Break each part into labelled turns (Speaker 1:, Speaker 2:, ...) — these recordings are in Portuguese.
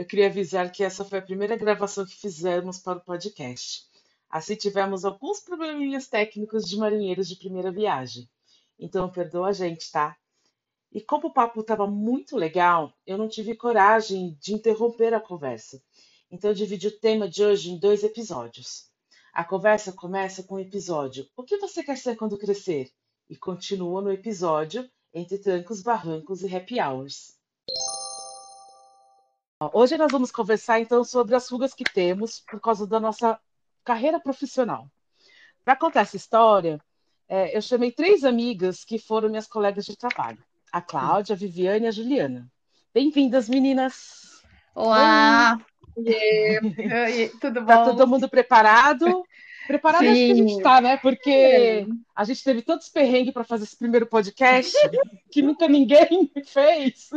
Speaker 1: eu queria avisar que essa foi a primeira gravação que fizemos para o podcast. Assim, tivemos alguns probleminhas técnicos de marinheiros de primeira viagem. Então, perdoa a gente, tá? E como o papo estava muito legal, eu não tive coragem de interromper a conversa. Então, eu dividi o tema de hoje em dois episódios. A conversa começa com o episódio O que você quer ser quando crescer? E continua no episódio entre trancos, barrancos e happy hours. Hoje nós vamos conversar então sobre as fugas que temos por causa da nossa carreira profissional. Para contar essa história, é, eu chamei três amigas que foram minhas colegas de trabalho: a Cláudia, a Viviane e a Juliana. Bem-vindas, meninas!
Speaker 2: Olá! Oi. Oi, tudo
Speaker 1: Tá
Speaker 2: bom?
Speaker 1: todo mundo preparado? Preparado acho que a gente está, né? Porque a gente teve tantos perrengues para fazer esse primeiro podcast que nunca ninguém fez.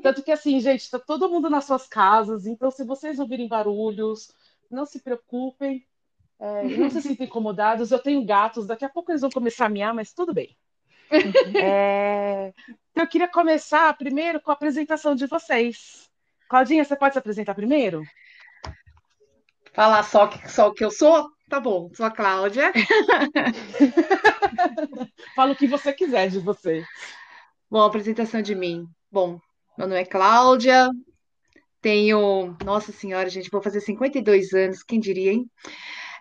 Speaker 1: Tanto que assim, gente, está todo mundo nas suas casas, então se vocês ouvirem barulhos, não se preocupem, é, não se sintam incomodados. Eu tenho gatos, daqui a pouco eles vão começar a miar, mas tudo bem. É, então eu queria começar primeiro com a apresentação de vocês. Claudinha, você pode se apresentar primeiro?
Speaker 2: Falar só que, só o que eu sou? Tá bom, sou a Cláudia.
Speaker 1: Fala o que você quiser de você.
Speaker 2: Bom, apresentação de mim. Bom, meu nome é Cláudia, tenho, nossa senhora, gente, vou fazer 52 anos, quem diria, hein?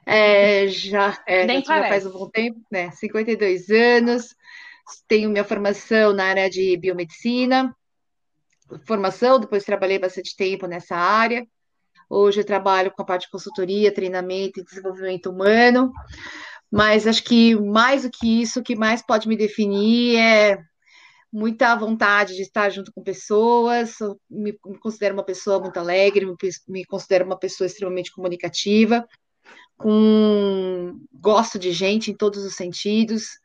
Speaker 2: É, já, é, já, faz um bom tempo, né? 52 anos, tenho minha formação na área de biomedicina, formação, depois trabalhei bastante tempo nessa área. Hoje eu trabalho com a parte de consultoria, treinamento e desenvolvimento humano, mas acho que mais do que isso, o que mais pode me definir é muita vontade de estar junto com pessoas. Me, me considero uma pessoa muito alegre, me, me considero uma pessoa extremamente comunicativa, com gosto de gente em todos os sentidos.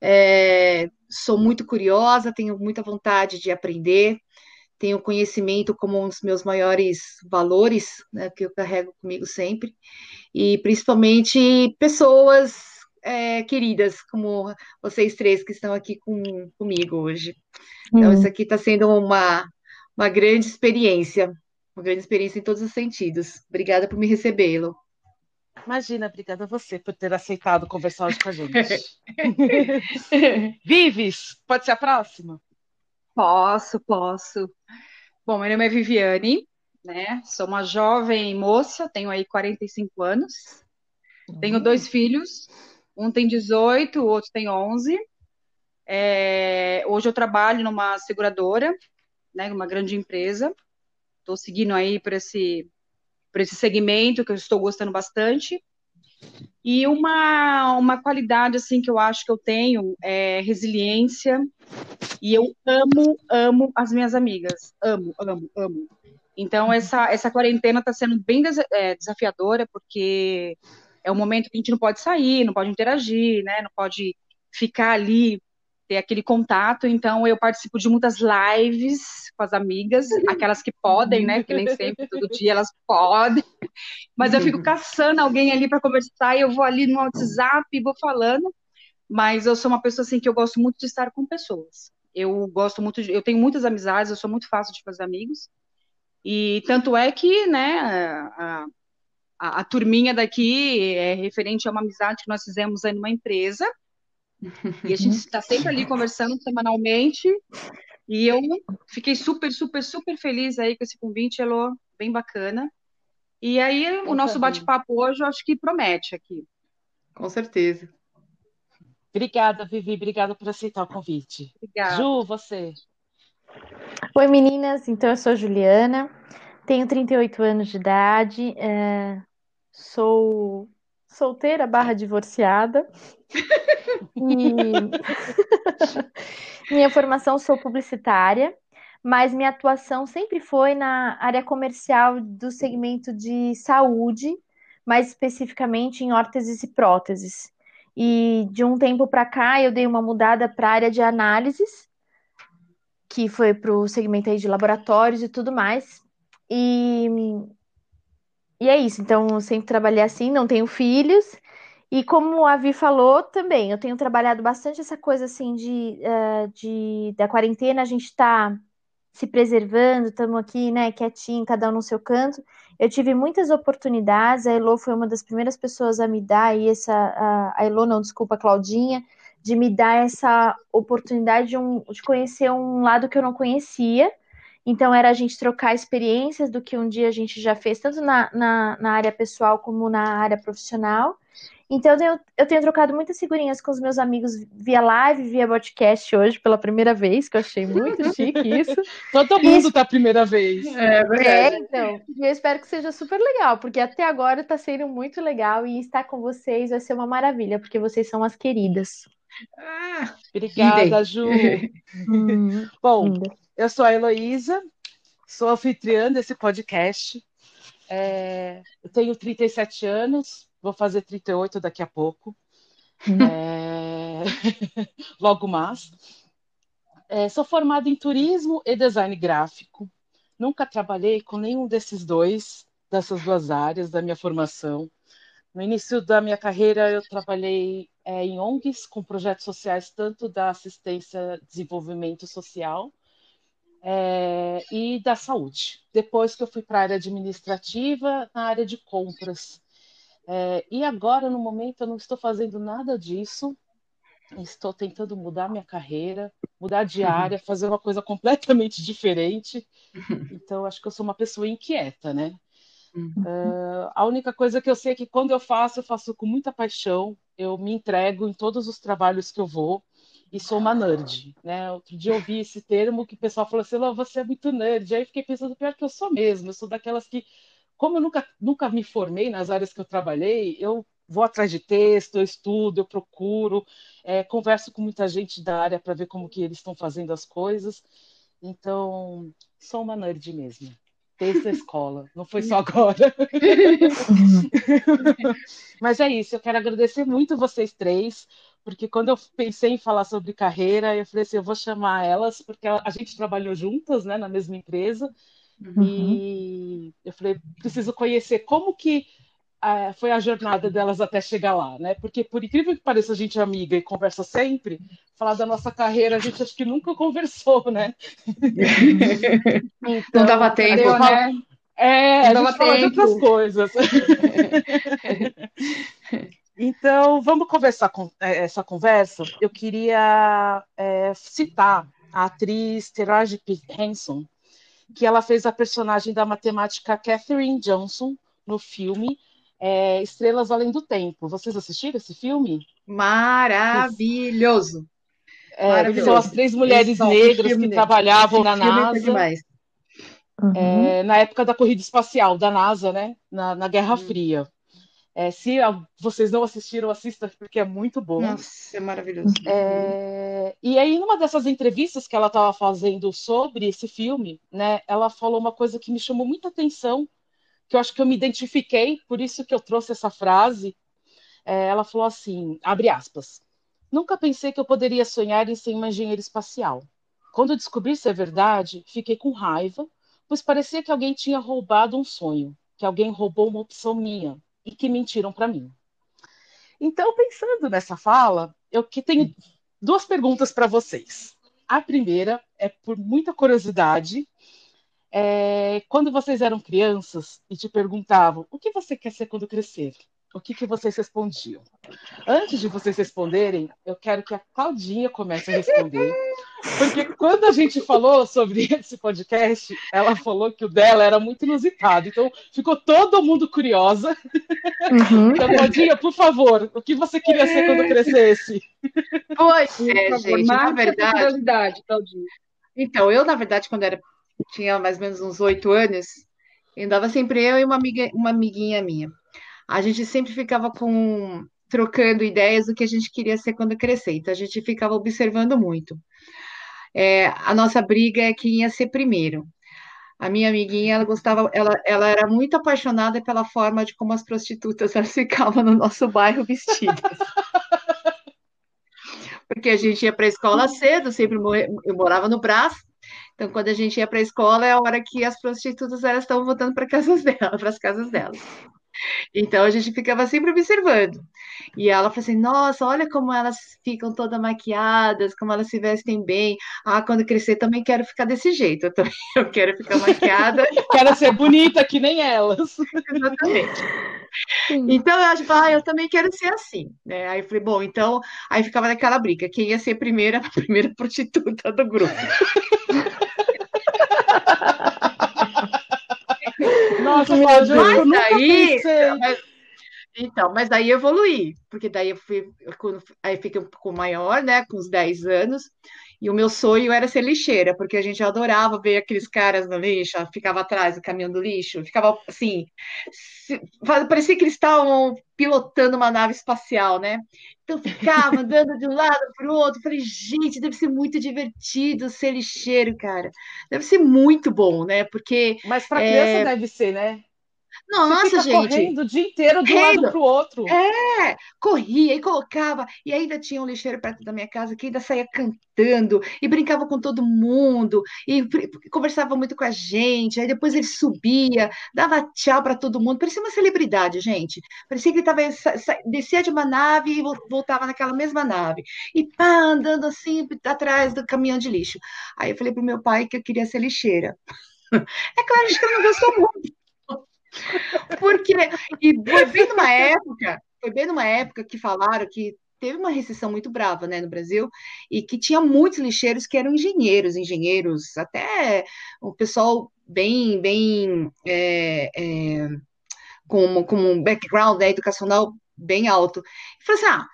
Speaker 2: É, sou muito curiosa, tenho muita vontade de aprender tenho conhecimento como um dos meus maiores valores, né, que eu carrego comigo sempre, e principalmente pessoas é, queridas, como vocês três que estão aqui com, comigo hoje. Então, isso aqui está sendo uma, uma grande experiência, uma grande experiência em todos os sentidos. Obrigada por me recebê-lo.
Speaker 1: Imagina, obrigada a você por ter aceitado conversar hoje com a gente. Vives, pode ser a próxima?
Speaker 3: Posso, posso. Bom, meu nome é Viviane, né? Sou uma jovem moça, tenho aí 45 anos. Tenho dois filhos, um tem 18, o outro tem 11. É, hoje eu trabalho numa seguradora, né, uma grande empresa. Estou seguindo aí por esse, por esse segmento que eu estou gostando bastante. E uma, uma qualidade assim que eu acho que eu tenho é resiliência, e eu amo, amo as minhas amigas. Amo, amo, amo. Então, essa, essa quarentena está sendo bem é, desafiadora, porque é um momento que a gente não pode sair, não pode interagir, né? Não pode ficar ali, ter aquele contato. Então, eu participo de muitas lives com as amigas, aquelas que podem, né? Porque nem sempre, todo dia elas podem. Mas eu fico caçando alguém ali para conversar, e eu vou ali no WhatsApp e vou falando. Mas eu sou uma pessoa assim que eu gosto muito de estar com pessoas. Eu gosto muito de, eu tenho muitas amizades, eu sou muito fácil de fazer amigos. E tanto é que, né, a, a, a turminha daqui é referente a uma amizade que nós fizemos aí numa empresa. E a gente está sempre ali conversando semanalmente. E eu fiquei super, super, super feliz aí com esse convite, Elô, bem bacana. E aí, o nosso bate-papo hoje, eu acho que promete aqui.
Speaker 2: Com certeza.
Speaker 1: Obrigada, Vivi, obrigada por aceitar o convite.
Speaker 3: Obrigada.
Speaker 1: Ju, você.
Speaker 4: Oi, meninas. Então, eu sou Juliana, tenho 38 anos de idade, é, sou solteira barra divorciada. E minha formação sou publicitária, mas minha atuação sempre foi na área comercial do segmento de saúde, mais especificamente em órteses e próteses. E de um tempo para cá eu dei uma mudada para a área de análises, que foi para o segmento aí de laboratórios e tudo mais. E, e é isso. Então, eu sempre trabalhei assim, não tenho filhos. E como a Vi falou também, eu tenho trabalhado bastante essa coisa assim de, uh, de da quarentena, a gente está se preservando, estamos aqui, né, quietinho, cada um no seu canto. Eu tive muitas oportunidades, a Elo foi uma das primeiras pessoas a me dar aí essa, a, a Elo não, desculpa, a Claudinha, de me dar essa oportunidade de, um, de conhecer um lado que eu não conhecia. Então, era a gente trocar experiências do que um dia a gente já fez, tanto na, na, na área pessoal como na área profissional. Então, eu tenho, eu tenho, trocado muitas figurinhas com os meus amigos via live, via podcast hoje, pela primeira vez, que eu achei muito chique isso.
Speaker 1: Todo mundo tá a primeira vez.
Speaker 4: É, é, então. E eu espero que seja super legal, porque até agora tá sendo muito legal e estar com vocês vai ser uma maravilha, porque vocês são as queridas.
Speaker 1: Ah, obrigada, Ju. hum, Bom, eu sou a Heloísa, sou anfitriã desse podcast. É, eu tenho 37 anos, vou fazer 38 daqui a pouco. é... Logo mais. É, sou formada em turismo e design gráfico. Nunca trabalhei com nenhum desses dois, dessas duas áreas da minha formação. No início da minha carreira, eu trabalhei é, em ONGs com projetos sociais, tanto da assistência desenvolvimento social é, e da saúde. Depois que eu fui para a área administrativa, na área de compras. É, e agora, no momento, eu não estou fazendo nada disso. Estou tentando mudar minha carreira, mudar de uhum. área, fazer uma coisa completamente diferente. Então, acho que eu sou uma pessoa inquieta, né? Uh, a única coisa que eu sei é que quando eu faço, eu faço com muita paixão. Eu me entrego em todos os trabalhos que eu vou e sou uma nerd, né? Outro dia eu ouvi esse termo que o pessoal falou assim, você é muito nerd. Aí eu fiquei pensando, pior que eu sou mesmo. Eu sou daquelas que como eu nunca, nunca me formei nas áreas que eu trabalhei, eu vou atrás de texto, eu estudo, eu procuro, é, converso com muita gente da área para ver como que eles estão fazendo as coisas. Então, sou uma nerd mesmo, desde a escola, não foi só agora. Mas é isso, eu quero agradecer muito vocês três, porque quando eu pensei em falar sobre carreira, eu falei assim, eu vou chamar elas, porque a gente trabalhou juntas, né, na mesma empresa, Uhum. E eu falei, preciso conhecer como que uh, foi a jornada delas até chegar lá, né? Porque por incrível que pareça, a gente é amiga e conversa sempre, falar da nossa carreira a gente acho que nunca conversou, né?
Speaker 2: então, Não dava tempo, eu, né?
Speaker 1: É, Não a gente fala tempo. de outras coisas. então, vamos conversar com é, essa conversa. Eu queria é, citar a atriz Taraji P. Henson, que ela fez a personagem da matemática Catherine Johnson no filme é, Estrelas Além do Tempo. Vocês assistiram esse filme?
Speaker 2: Maravilhoso!
Speaker 1: É, Maravilhoso. São as três mulheres negras que trabalhavam na NASA. Uhum. É, na época da corrida espacial da NASA, né? Na, na Guerra uhum. Fria. É, se vocês não assistiram, assista, porque é muito bom.
Speaker 2: Nossa, é maravilhoso.
Speaker 1: É, e aí, numa dessas entrevistas que ela estava fazendo sobre esse filme, né, ela falou uma coisa que me chamou muita atenção, que eu acho que eu me identifiquei, por isso que eu trouxe essa frase. É, ela falou assim, abre aspas, nunca pensei que eu poderia sonhar em ser uma engenheira espacial. Quando descobri se é verdade, fiquei com raiva, pois parecia que alguém tinha roubado um sonho, que alguém roubou uma opção minha, e que mentiram para mim. Então, pensando nessa fala, eu que tenho duas perguntas para vocês. A primeira é por muita curiosidade. É, quando vocês eram crianças e te perguntavam o que você quer ser quando crescer, o que, que vocês respondiam? Antes de vocês responderem, eu quero que a Claudinha comece a responder. Porque quando a gente falou sobre esse podcast, ela falou que o dela era muito inusitado. Então, ficou todo mundo curiosa. Uhum. Então, Claudinha, por favor, o que você queria ser quando crescesse?
Speaker 2: Pois é, gente, na verdade. Claudinha. Então, eu, na verdade, quando era, tinha mais ou menos uns oito anos, andava sempre eu e uma, amiga, uma amiguinha minha a gente sempre ficava com trocando ideias do que a gente queria ser quando crescer. Então a gente ficava observando muito. É, a nossa briga é quem ia ser primeiro. A minha amiguinha, ela gostava, ela, ela era muito apaixonada pela forma de como as prostitutas elas ficavam no nosso bairro vestidas. Porque a gente ia para a escola cedo, sempre eu morava no Brás, então quando a gente ia para a escola é a hora que as prostitutas elas estavam voltando para casas dela, para as casas delas. Então a gente ficava sempre observando. E ela falou assim: Nossa, olha como elas ficam todas maquiadas, como elas se vestem bem. Ah, quando crescer também quero ficar desse jeito. Eu também eu quero ficar maquiada.
Speaker 1: quero ser bonita que nem elas.
Speaker 2: Exatamente. Então eu acho, ah, eu também quero ser assim, né? Aí eu falei, bom, então aí ficava naquela briga, quem ia ser primeira, a primeira prostituta do grupo. Nossa, mas daí, mas, então, mas daí eu evoluí, porque daí eu fui, aí fiquei um pouco maior, né, com uns 10 anos, e o meu sonho era ser lixeira, porque a gente adorava ver aqueles caras no lixo, ficava atrás do caminhão do lixo, ficava assim, parecia que eles estavam pilotando uma nave espacial, né? Então ficava andando de um lado para o outro, falei, gente, deve ser muito divertido ser lixeiro, cara. Deve ser muito bom, né? Porque
Speaker 1: Mas para criança é... deve ser, né?
Speaker 2: Nossa, Você
Speaker 1: gente. correndo o dia inteiro de um lado para o outro.
Speaker 2: É, corria e colocava. E ainda tinha um lixeiro perto da minha casa que ainda saía cantando e brincava com todo mundo e conversava muito com a gente. Aí depois ele subia, dava tchau para todo mundo. Parecia uma celebridade, gente. Parecia que ele tava, descia de uma nave e voltava naquela mesma nave. E pá, andando assim atrás do caminhão de lixo. Aí eu falei pro meu pai que eu queria ser lixeira. É claro que ele não gostou muito. Porque, e foi bem numa época, foi bem numa época que falaram que teve uma recessão muito brava, né, no Brasil, e que tinha muitos lixeiros que eram engenheiros, engenheiros, até o pessoal bem, bem, é, é, com, com um background né, educacional bem alto. E falou assim, ah,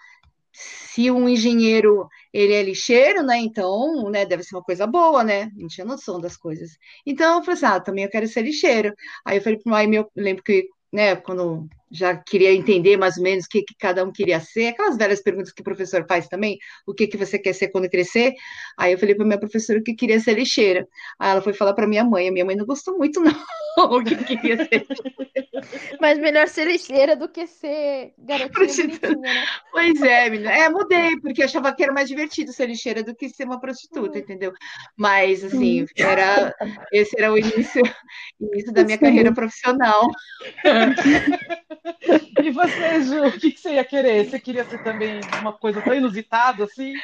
Speaker 2: se um engenheiro ele é lixeiro, né? Então, né, deve ser uma coisa boa, né? Não tinha noção das coisas. Então, eu falei assim, ah, também eu quero ser lixeiro. Aí eu falei para meu, eu lembro que, né, quando já queria entender mais ou menos o que, que cada um queria ser, aquelas velhas perguntas que o professor faz também, o que, que você quer ser quando crescer. Aí eu falei para minha professora que queria ser lixeira. Aí ela foi falar para minha mãe, a minha mãe não gostou muito, não, o que queria ser.
Speaker 4: Mas melhor ser lixeira do que ser garotinha né?
Speaker 2: Pois é, menina. É, mudei, porque achava que era mais divertido ser lixeira do que ser uma prostituta, entendeu? Mas, assim, era, esse era o início, início da minha Sim. carreira profissional.
Speaker 1: E você, Ju, o que você ia querer? Você queria ser também uma coisa tão inusitada assim?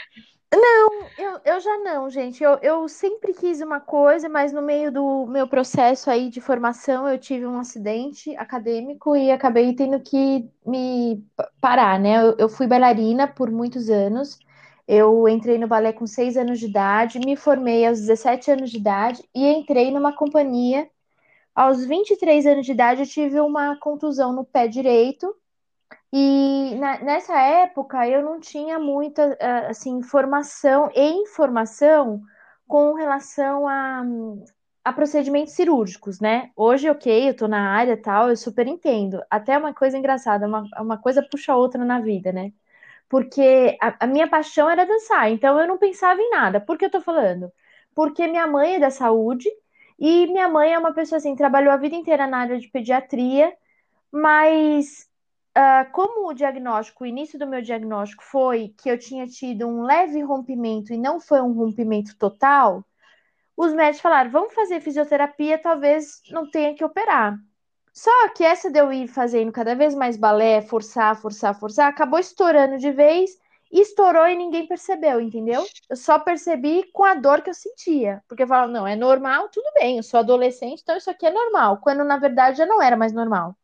Speaker 4: Não, eu, eu já não, gente. Eu, eu sempre quis uma coisa, mas no meio do meu processo aí de formação eu tive um acidente acadêmico e acabei tendo que me parar, né? Eu, eu fui bailarina por muitos anos. Eu entrei no balé com seis anos de idade, me formei aos 17 anos de idade e entrei numa companhia aos 23 anos de idade, eu tive uma contusão no pé direito. E na, nessa época eu não tinha muita assim, informação e informação com relação a, a procedimentos cirúrgicos, né? Hoje, ok, eu tô na área tal, eu super entendo. Até uma coisa engraçada, uma, uma coisa puxa a outra na vida, né? Porque a, a minha paixão era dançar, então eu não pensava em nada. Por que eu tô falando? Porque minha mãe é da saúde e minha mãe é uma pessoa assim, trabalhou a vida inteira na área de pediatria, mas uh, como o diagnóstico, o início do meu diagnóstico foi que eu tinha tido um leve rompimento e não foi um rompimento total, os médicos falaram: vamos fazer fisioterapia, talvez não tenha que operar. Só que essa de eu ir fazendo cada vez mais balé, forçar, forçar, forçar, acabou estourando de vez estourou e ninguém percebeu, entendeu? Eu só percebi com a dor que eu sentia. Porque eu falava, não, é normal, tudo bem, eu sou adolescente, então isso aqui é normal. Quando na verdade já não era mais normal.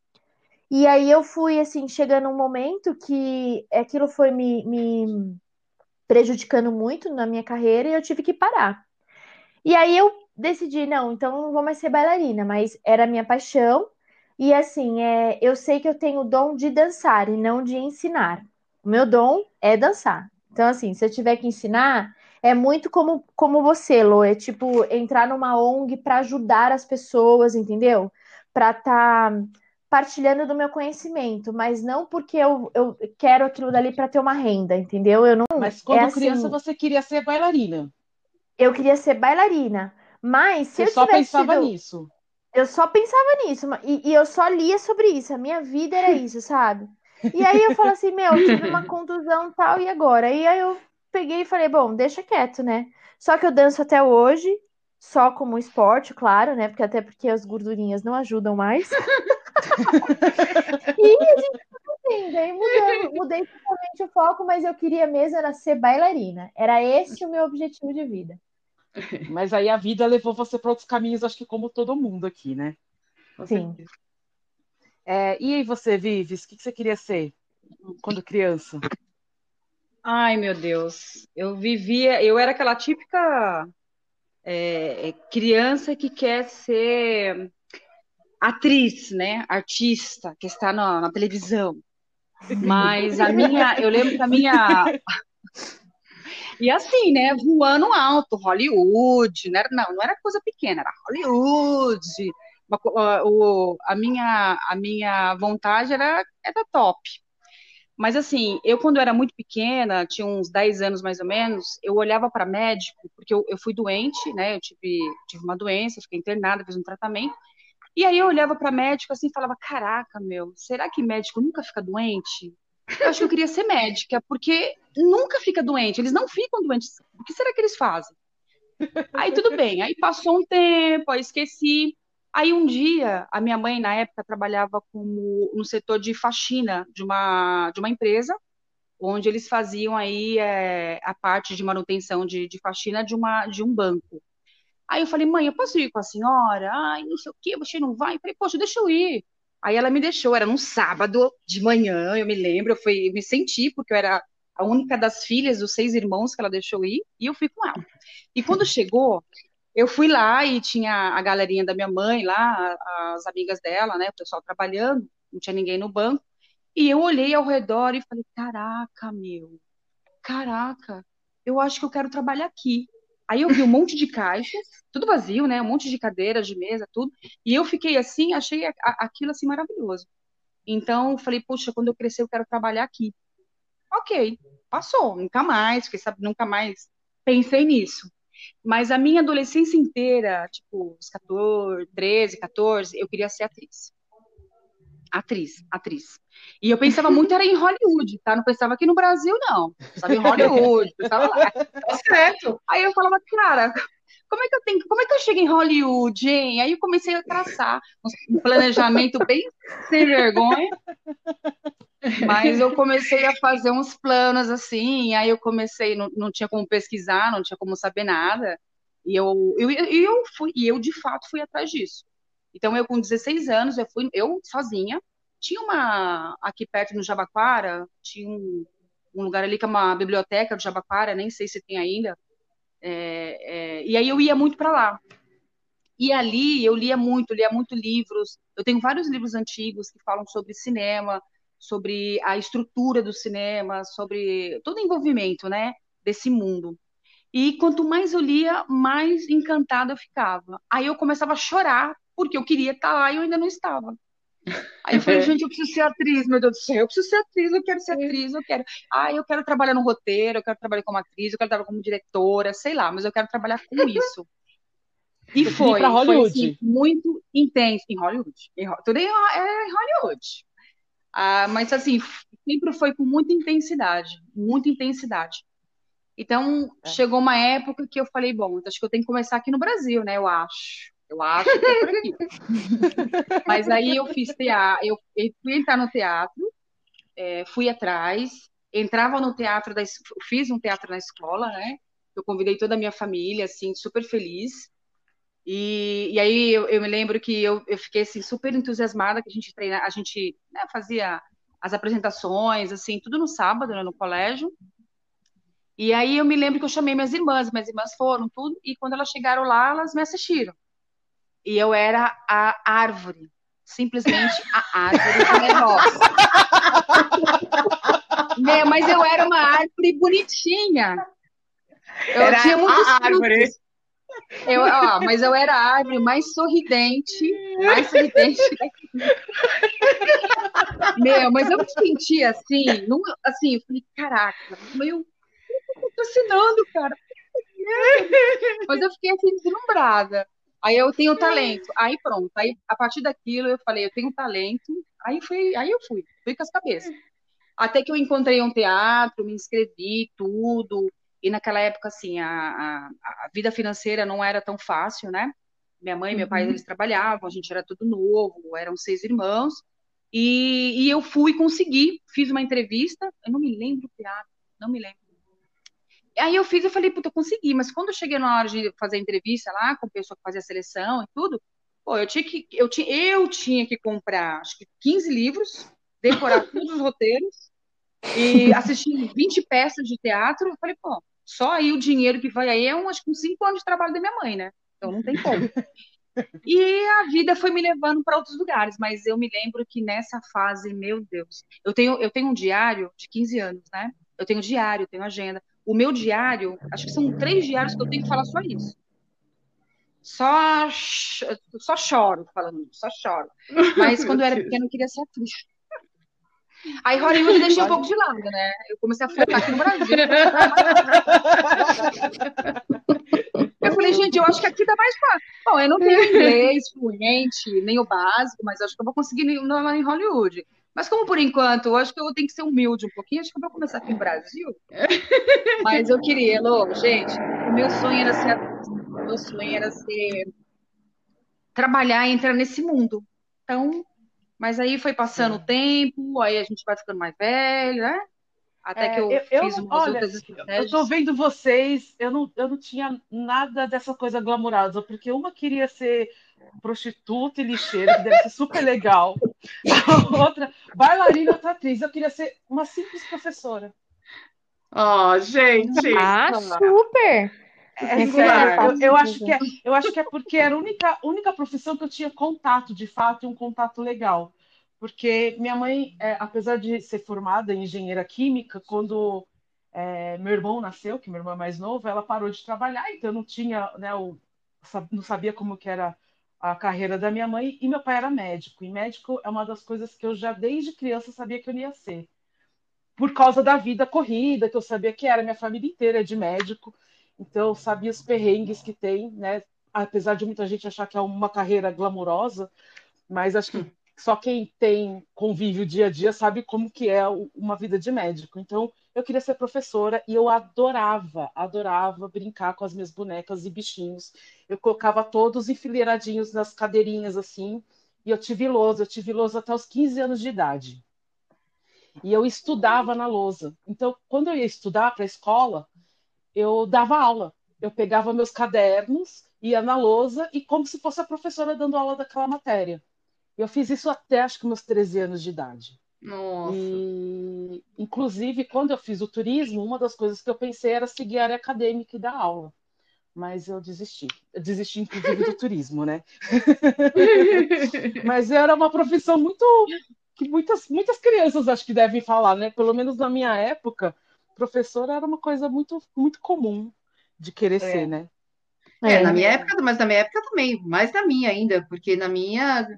Speaker 4: E aí eu fui, assim, chegando um momento que aquilo foi me, me prejudicando muito na minha carreira e eu tive que parar. E aí eu decidi, não, então não vou mais ser bailarina, mas era a minha paixão. E assim, é, eu sei que eu tenho o dom de dançar e não de ensinar. O meu dom é dançar. Então, assim, se eu tiver que ensinar, é muito como, como você, Lô. É tipo entrar numa ONG para ajudar as pessoas, entendeu? Para estar tá partilhando do meu conhecimento, mas não porque eu, eu quero aquilo dali para ter uma renda, entendeu? Eu não.
Speaker 1: Mas quando é criança assim, você queria ser bailarina.
Speaker 4: Eu queria ser bailarina, Mas se
Speaker 1: Você
Speaker 4: eu
Speaker 1: só
Speaker 4: tivesse
Speaker 1: pensava
Speaker 4: sido-
Speaker 1: nisso.
Speaker 4: Eu só pensava nisso, e, e eu só lia sobre isso. A minha vida era isso, sabe? E aí eu falo assim, meu, eu tive uma contusão tal, e agora? E aí eu peguei e falei, bom, deixa quieto, né? Só que eu danço até hoje, só como esporte, claro, né? Porque até porque as gordurinhas não ajudam mais. E a gente assim, daí mudando, mudei totalmente o foco, mas eu queria mesmo era ser bailarina. Era esse o meu objetivo de vida.
Speaker 1: Mas aí a vida levou você para outros caminhos, acho que como todo mundo aqui, né?
Speaker 2: Com
Speaker 4: Sim.
Speaker 1: É, e aí você, Vives, o que que você queria ser quando criança?
Speaker 3: Ai, meu Deus. Eu vivia, eu era aquela típica é, criança que quer ser atriz, né? Artista, que está na, na televisão. Mas a minha, eu lembro que a minha. E assim, né? Voando alto, Hollywood, não era, não, não era coisa pequena, era Hollywood. O- a minha, a minha vontade era, era top. Mas assim, eu quando era muito pequena, tinha uns 10 anos mais ou menos, eu olhava para médico, porque eu, eu fui doente, né? Eu tive, tive uma doença, fiquei internada, fiz um tratamento. E aí eu olhava para médico assim e falava: Caraca, meu, será que médico nunca fica doente? Eu acho que eu queria ser médica, porque nunca fica doente, eles não ficam doentes. O que será que eles fazem? Aí tudo bem, aí passou um tempo, aí esqueci. Aí um dia, a minha mãe na época trabalhava como no setor de faxina de uma de uma empresa, onde eles faziam aí é, a parte de manutenção de, de faxina de uma de um banco. Aí eu falei, mãe, eu posso ir com a senhora? Ai, não sei o quê, você não vai? Eu falei, poxa, deixa eu ir. Aí ela me deixou, era num sábado de manhã, eu me lembro, eu fui, eu me senti, porque eu era a única das filhas dos seis irmãos que ela deixou ir, e eu fui com ela. E quando chegou, eu fui lá e tinha a galerinha da minha mãe lá, as amigas dela, né, o pessoal trabalhando, não tinha ninguém no banco, e eu olhei ao redor e falei, caraca, meu, caraca, eu acho que eu quero trabalhar aqui. Aí eu vi um monte de caixas, tudo vazio, né? Um monte de cadeiras, de mesa, tudo. E eu fiquei assim, achei aquilo assim maravilhoso. Então, falei, poxa, quando eu crescer eu quero trabalhar aqui. Ok, passou, nunca mais, fiquei sabe, nunca mais pensei nisso. Mas a minha adolescência inteira, tipo, os 14, 13, 14, eu queria ser atriz. Atriz, atriz. E eu pensava muito era em Hollywood, tá? Não pensava aqui no Brasil, não. Pensava em Hollywood, pensava lá.
Speaker 2: Tá certo.
Speaker 3: Aí eu falava, cara, como é que eu tenho, como é que eu chego em Hollywood, hein? Aí eu comecei a traçar um planejamento bem sem vergonha. Mas eu comecei a fazer uns planos assim, aí eu comecei, não, não tinha como pesquisar, não tinha como saber nada. E eu, eu, eu fui, e eu de fato fui atrás disso. Então eu com 16 anos, eu fui, eu sozinha, tinha uma aqui perto no Jabaquara, tinha um, um lugar ali que é uma biblioteca do Jabaquara, nem sei se tem ainda. É, é, e aí eu ia muito para lá. E ali eu lia muito, lia muito livros. Eu tenho vários livros antigos que falam sobre cinema, sobre a estrutura do cinema, sobre todo o envolvimento, né, desse mundo. E quanto mais eu lia, mais encantada eu ficava. Aí eu começava a chorar, porque eu queria estar lá e eu ainda não estava. Aí eu falei, gente, eu preciso ser atriz, meu Deus do céu, eu preciso ser atriz, eu quero ser atriz, eu quero. Ah, eu quero trabalhar no roteiro, eu quero trabalhar como atriz, eu quero trabalhar como diretora, sei lá, mas eu quero trabalhar com isso. E foi, foi assim, muito intenso em Hollywood. Em tudo é em Hollywood. Ah, mas assim, sempre foi com muita intensidade, muita intensidade. Então,
Speaker 1: É.
Speaker 3: chegou uma época que eu falei, bom, acho que eu tenho que começar aqui no Brasil, né? Eu acho. Eu acho que é por aqui. Mas aí eu fiz teatro, eu, fui entrar no teatro, é, fui atrás, entrava no teatro, da, fiz um teatro na escola, né? Eu convidei toda a minha família, assim, super feliz. E, e aí eu, eu me lembro que eu, eu fiquei assim super entusiasmada que a gente treina, a gente né, fazia as apresentações, assim, tudo no sábado, né, no colégio. E aí eu me lembro que eu chamei minhas irmãs, minhas irmãs foram tudo, e quando elas chegaram lá, elas me assistiram. E eu era a árvore, simplesmente a árvore do negócio. Né, mas eu era uma árvore bonitinha. Eu
Speaker 2: Era
Speaker 3: tinha muitos
Speaker 2: a árvore.
Speaker 3: Eu, ó, mas eu era a árvore mais sorridente, mais sorridente. Meu, mas eu me senti assim, assim, eu falei, caraca, meu, eu tô patrocinando, cara. Mas eu fiquei assim, deslumbrada. Aí eu tenho talento. Aí pronto. Aí a partir daquilo eu falei, eu tenho talento. Aí fui, aí eu fui, fui com as cabeças. Até que eu encontrei um teatro, me inscrevi, tudo. E naquela época, assim, a, a, a vida financeira não era tão fácil, né? Minha mãe e meu pai,
Speaker 2: Uhum.
Speaker 3: eles trabalhavam, a gente era tudo novo, eram seis irmãos. E, e eu fui conseguir, fiz uma entrevista, eu não me lembro o teatro, não me lembro. Aí eu fiz, eu falei, puta, eu consegui, mas quando eu cheguei na hora de fazer a entrevista lá, com a pessoa que fazia a seleção e tudo, pô, eu tinha que, eu tinha, eu tinha que comprar, acho que 15 livros, decorar todos os roteiros e assistir 20 peças de teatro. Eu falei, pô, só aí o dinheiro que vai aí é um, acho que uns 5 anos de trabalho da minha mãe, né? Então não tem como. E a vida foi me levando para outros lugares, mas eu me lembro que nessa fase, meu Deus, eu tenho, eu tenho um diário de 15 anos, né? Eu tenho diário, eu tenho agenda. O meu diário, acho que são três diários que eu tenho que falar só isso. Só, só choro falando, só choro. Mas quando eu era pequena, eu queria ser atriz. Aí Hollywood eu deixei um pouco de lado, né? Eu comecei a focar aqui no Brasil. Eu falei, gente, eu acho que aqui dá mais fácil. Bom, eu não tenho inglês fluente, nem o básico, mas acho que eu vou conseguir em Hollywood. Mas como por enquanto, eu acho que eu tenho que ser humilde um pouquinho, acho que eu vou começar aqui no Brasil. Mas eu queria, Lô, gente, o meu sonho era ser meu sonho era ser trabalhar e entrar nesse mundo. Então, mas aí foi passando o tempo, aí a gente vai ficando mais velho, né? Até
Speaker 1: É,
Speaker 3: que eu,
Speaker 1: eu-
Speaker 3: fiz umas
Speaker 1: olha,
Speaker 3: outras
Speaker 1: Eu tô
Speaker 3: estratégias.
Speaker 1: vendo vocês, eu não, eu não tinha nada dessa coisa glamourosa, porque uma queria ser prostituta e lixeira, que deve ser super legal. A outra, bailarina, outra atriz. Eu queria ser uma simples professora.
Speaker 2: Ó, gente.
Speaker 4: Ah, super!
Speaker 1: É sério, eu, eu acho que é, eu acho que é porque era a única, única profissão que eu tinha contato, de fato, e um contato legal. Porque minha mãe, é, apesar de ser formada em engenheira química, quando é, meu irmão nasceu, que meu irmão é mais novo, ela parou de trabalhar, então eu não tinha, né, o, não sabia como que era a carreira da minha mãe, e meu pai era médico, e médico é uma das coisas que eu já desde criança sabia que eu ia ser. Por causa da vida corrida, que eu sabia que era, minha família inteira é de médico, então sabia os perrengues que tem, né? Apesar de muita gente achar que é uma carreira glamurosa, mas acho que só quem tem convívio dia a dia sabe como que é uma vida de médico. Então, eu queria ser professora e eu adorava, adorava brincar com as minhas bonecas e bichinhos. Eu colocava todos enfileiradinhos nas cadeirinhas assim, e eu tive lousa, eu tive lousa até os 15 anos de idade. E eu estudava na lousa. Então, quando eu ia estudar para a escola, eu dava aula. Eu pegava meus cadernos, ia na lousa e como se fosse a professora dando aula daquela matéria. Eu fiz isso até acho que meus 13 anos de idade.
Speaker 2: Nossa.
Speaker 1: E, inclusive, quando eu fiz o turismo, uma das coisas que eu pensei era seguir a área acadêmica e dar aula. Mas eu desisti. Eu desisti, inclusive, do turismo, né? Mas era uma profissão muito que muitas, muitas crianças acho que devem falar, né? Pelo menos na minha época, professora era uma coisa muito, muito comum de querer
Speaker 3: É.
Speaker 1: ser, né?
Speaker 2: É, na minha época, mas na minha época também, mais na minha ainda, porque na minha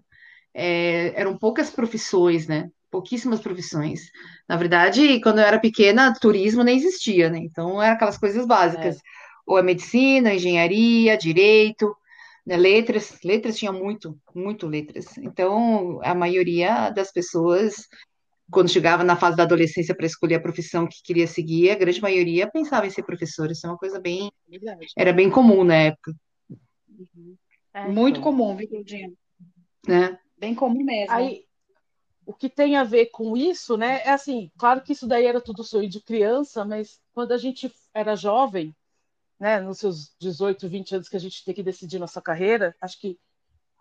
Speaker 2: é, eram poucas profissões, né? Pouquíssimas profissões. Na verdade, quando eu era pequena, turismo nem existia, né? Então, eram aquelas coisas básicas. Ou é medicina, engenharia, direito, né? Letras. Letras tinha muito, muito letras. Então, a maioria das pessoas, quando chegava na fase da adolescência para escolher a profissão que queria seguir, a grande maioria pensava em ser professor. Isso é uma coisa bem,
Speaker 3: Verdade.
Speaker 2: era bem comum na época,
Speaker 1: É,
Speaker 3: Muito
Speaker 1: então.
Speaker 3: comum, viu, Claudinha?
Speaker 2: né?
Speaker 3: Bem comum mesmo.
Speaker 1: Aí, o que tem a ver com isso, né? É assim, claro que isso daí era tudo sonho de criança, mas quando a gente era jovem, né, nos seus 18, 20 anos que a gente tem que decidir nossa carreira, acho que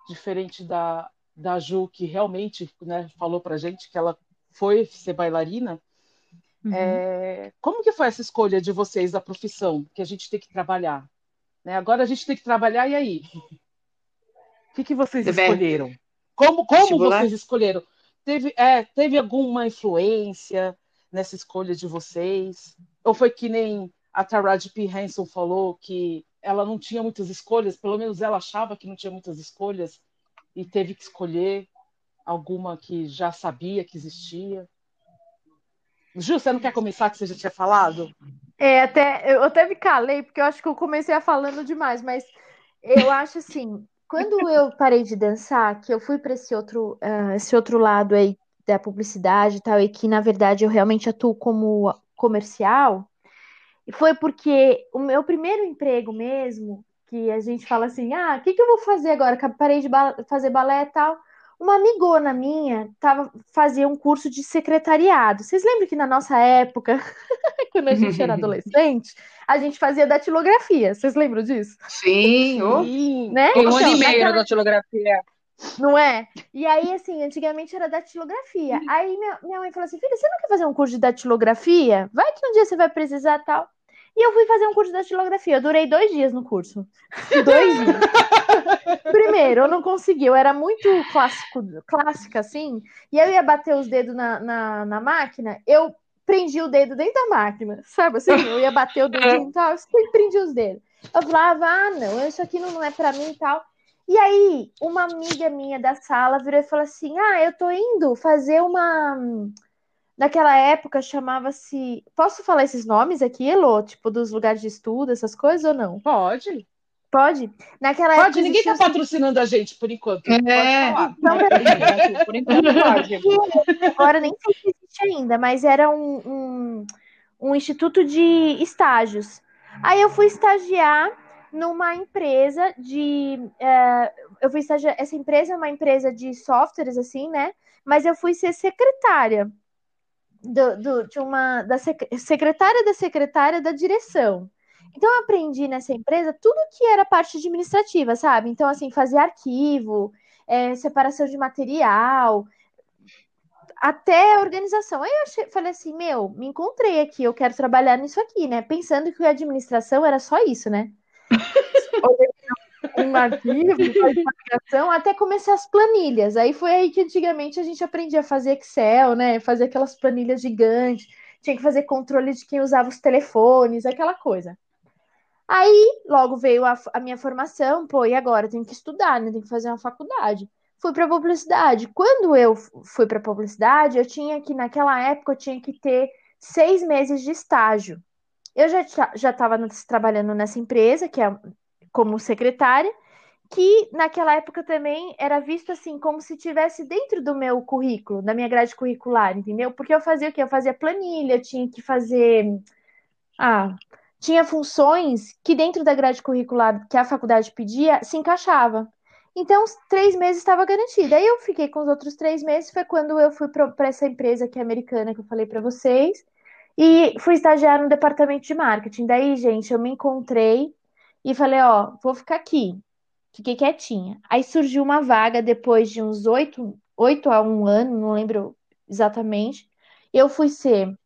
Speaker 1: diferente da, da Ju, que realmente, né, falou pra gente que ela foi ser bailarina,
Speaker 4: Uhum.
Speaker 1: é, como que foi essa escolha de vocês da profissão que a gente tem que trabalhar? Né? Agora a gente tem que trabalhar, e aí? O que, que vocês
Speaker 2: Você
Speaker 1: escolheram? Como, como
Speaker 2: Vestibular?
Speaker 1: vocês escolheram? Teve, é, teve alguma influência nessa escolha de vocês? Ou foi que nem a Taraji P. Henson falou que ela não tinha muitas escolhas, pelo menos ela achava que não tinha muitas escolhas e teve que escolher alguma que já sabia que existia? Ju, você não quer começar que você já tinha falado?
Speaker 4: É, até, eu até me calei, porque eu acho que eu comecei a falando demais, mas eu acho assim, quando eu parei de dançar, que eu fui para esse outro, uh, esse outro lado aí da publicidade e tal, e que na verdade eu realmente atuo como comercial, foi porque o meu primeiro emprego mesmo, que a gente fala assim, ah, o que, que eu vou fazer agora? Parei de ba fazer balé e tal. Uma amigona minha tava, fazia um curso de secretariado. Vocês lembram que na nossa época, quando a gente era adolescente, a gente fazia datilografia. Vocês lembram disso?
Speaker 3: Sim,
Speaker 4: Sim. Né?
Speaker 3: Tem um ano e então, meio datilografia.
Speaker 4: Não é? E aí, assim, antigamente era datilografia. Aí minha, minha mãe falou assim: filha, você não quer fazer um curso de datilografia? Vai que um dia você vai precisar tal. E eu fui fazer um curso de datilografia. Eu durei dois dias no curso. dois dias. Primeiro, eu não consegui. Eu era muito clássico, clássica, assim. E eu ia bater os dedos na, na, na máquina. Eu prendi o dedo dentro da máquina. Sabe assim? Eu ia bater o dedo e tal. Eu prendi os dedos. Eu falava, ah, não, isso aqui não é para mim e tal. E aí, uma amiga minha da sala virou e falou assim: Ah, eu tô indo fazer uma Naquela época chamava-se. Posso falar esses nomes aqui, Elô? Tipo, dos lugares de estudo, essas coisas ou não?
Speaker 1: Pode.
Speaker 4: Pode?
Speaker 1: Naquela pode, época. ninguém está patrocinando a gente por enquanto. É. Pode falar. Então,
Speaker 4: por enquanto pode. Agora nem sei se existe ainda, mas era um, um, um instituto de estágios. Aí eu fui estagiar numa empresa de. Uh, eu fui estagiar. Essa empresa é uma empresa de softwares, assim, né? Mas eu fui ser secretária do, do, de uma da sec, secretária da secretária da direção. Então eu aprendi nessa empresa tudo que era parte administrativa, sabe? Então, assim, fazer arquivo, é, separação de material, até organização. Aí eu achei, falei assim, meu, me encontrei aqui, eu quero trabalhar nisso aqui, né? Pensando que a administração era só isso, né? um arquivo, faz até começar as planilhas. Aí foi aí que antigamente a gente aprendia a fazer Excel, né? Fazer aquelas planilhas gigantes, tinha que fazer controle de quem usava os telefones, aquela coisa. Aí logo veio a, a minha formação, pô, e agora? Tenho que estudar, né? Tenho que fazer uma faculdade. Fui para publicidade. Quando eu fui para publicidade, eu tinha que, naquela época, eu tinha que ter seis meses de estágio. Eu já já estava trabalhando nessa empresa, que é como secretária, que naquela época também era visto assim como se tivesse dentro do meu currículo, da minha grade curricular, entendeu? Porque eu fazia o quê? Eu fazia planilha, tinha que fazer ah, tinha funções que dentro da grade curricular que a faculdade pedia se encaixava. Então, três meses estava garantida. Aí eu fiquei com os outros três meses, foi quando eu fui para essa empresa que é americana, que eu falei para vocês, e fui estagiar no departamento de marketing. Daí, gente, eu me encontrei e falei, ó, vou ficar aqui. Fiquei quietinha. Aí surgiu uma vaga depois de uns oito, oito a um ano, não lembro exatamente. Eu fui ser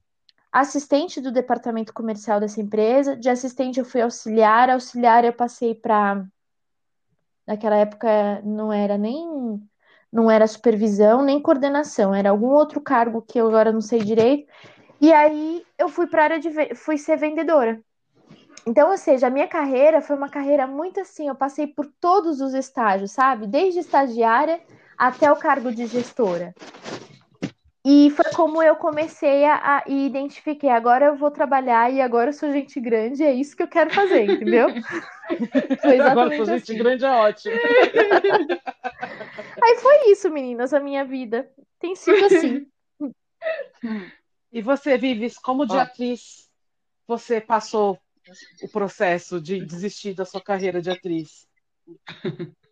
Speaker 4: assistente do departamento comercial dessa empresa. De assistente eu fui auxiliar, auxiliar eu passei para naquela época não era nem não era supervisão nem coordenação, era algum outro cargo que eu agora não sei direito. E aí eu fui para área de fui ser vendedora. Então, ou seja, a minha carreira foi uma carreira muito assim, eu passei por todos os estágios, sabe? Desde estagiária até o cargo de gestora. E foi como eu comecei a, a e identifiquei, agora eu vou trabalhar e agora eu sou gente grande, é isso que eu quero fazer, entendeu?
Speaker 1: foi agora sou gente assim. grande é ótimo.
Speaker 4: Aí foi isso, meninas, a minha vida. Tem sido assim.
Speaker 1: E você, Vives, como de atriz, você passou o processo de desistir da sua carreira de atriz?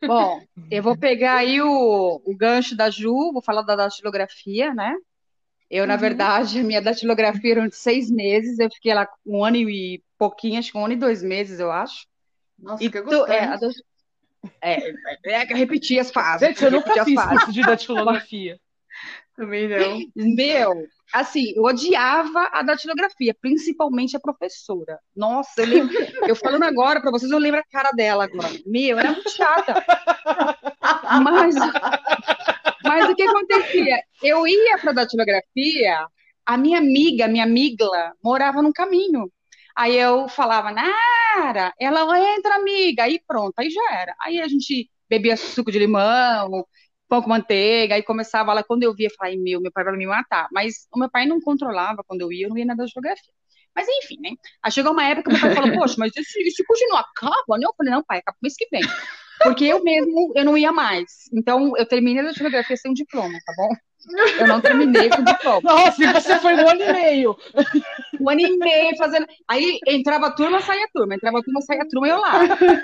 Speaker 3: Bom, eu vou pegar aí o, o gancho da Ju, vou falar da datilografia, né? Eu, na uhum. verdade, a minha datilografia era de seis meses, eu fiquei lá um ano e pouquinho, acho que um ano e dois meses, eu acho.
Speaker 1: Nossa, e que tu, é, a,
Speaker 3: é, é, que eu repeti as fases.
Speaker 1: Gente, eu nunca fiz curso de datilografia.
Speaker 3: Também não. Meu, assim, eu odiava a datilografia, principalmente a professora. Nossa, eu lembro, eu falando agora para vocês, eu lembro a cara dela agora. Meu, era muito chata. Mas, mas o que acontecia? Eu ia para datilografia, a minha amiga, minha amigla, morava no caminho. Aí eu falava, Nara, ela entra, amiga, aí pronto, aí já era. Aí a gente bebia suco de limão, pão com manteiga, aí começava lá, quando eu via, eu meu, meu pai vai me matar. Mas o meu pai não controlava quando eu ia, eu não ia nada de geografia. Mas enfim, né? Aí chegou uma época que meu pai falou, poxa, mas esse curso não acaba, né? Eu falei, não, pai, acaba mês que vem. Porque eu mesmo, eu não ia mais. Então, eu terminei a datilografia sem um diploma, tá bom? Eu não terminei com diploma.
Speaker 1: Nossa, e você foi um ano e meio.
Speaker 3: Um ano e meio fazendo. Aí entrava a turma, saía a turma. Entrava a turma, saía a turma e eu lá.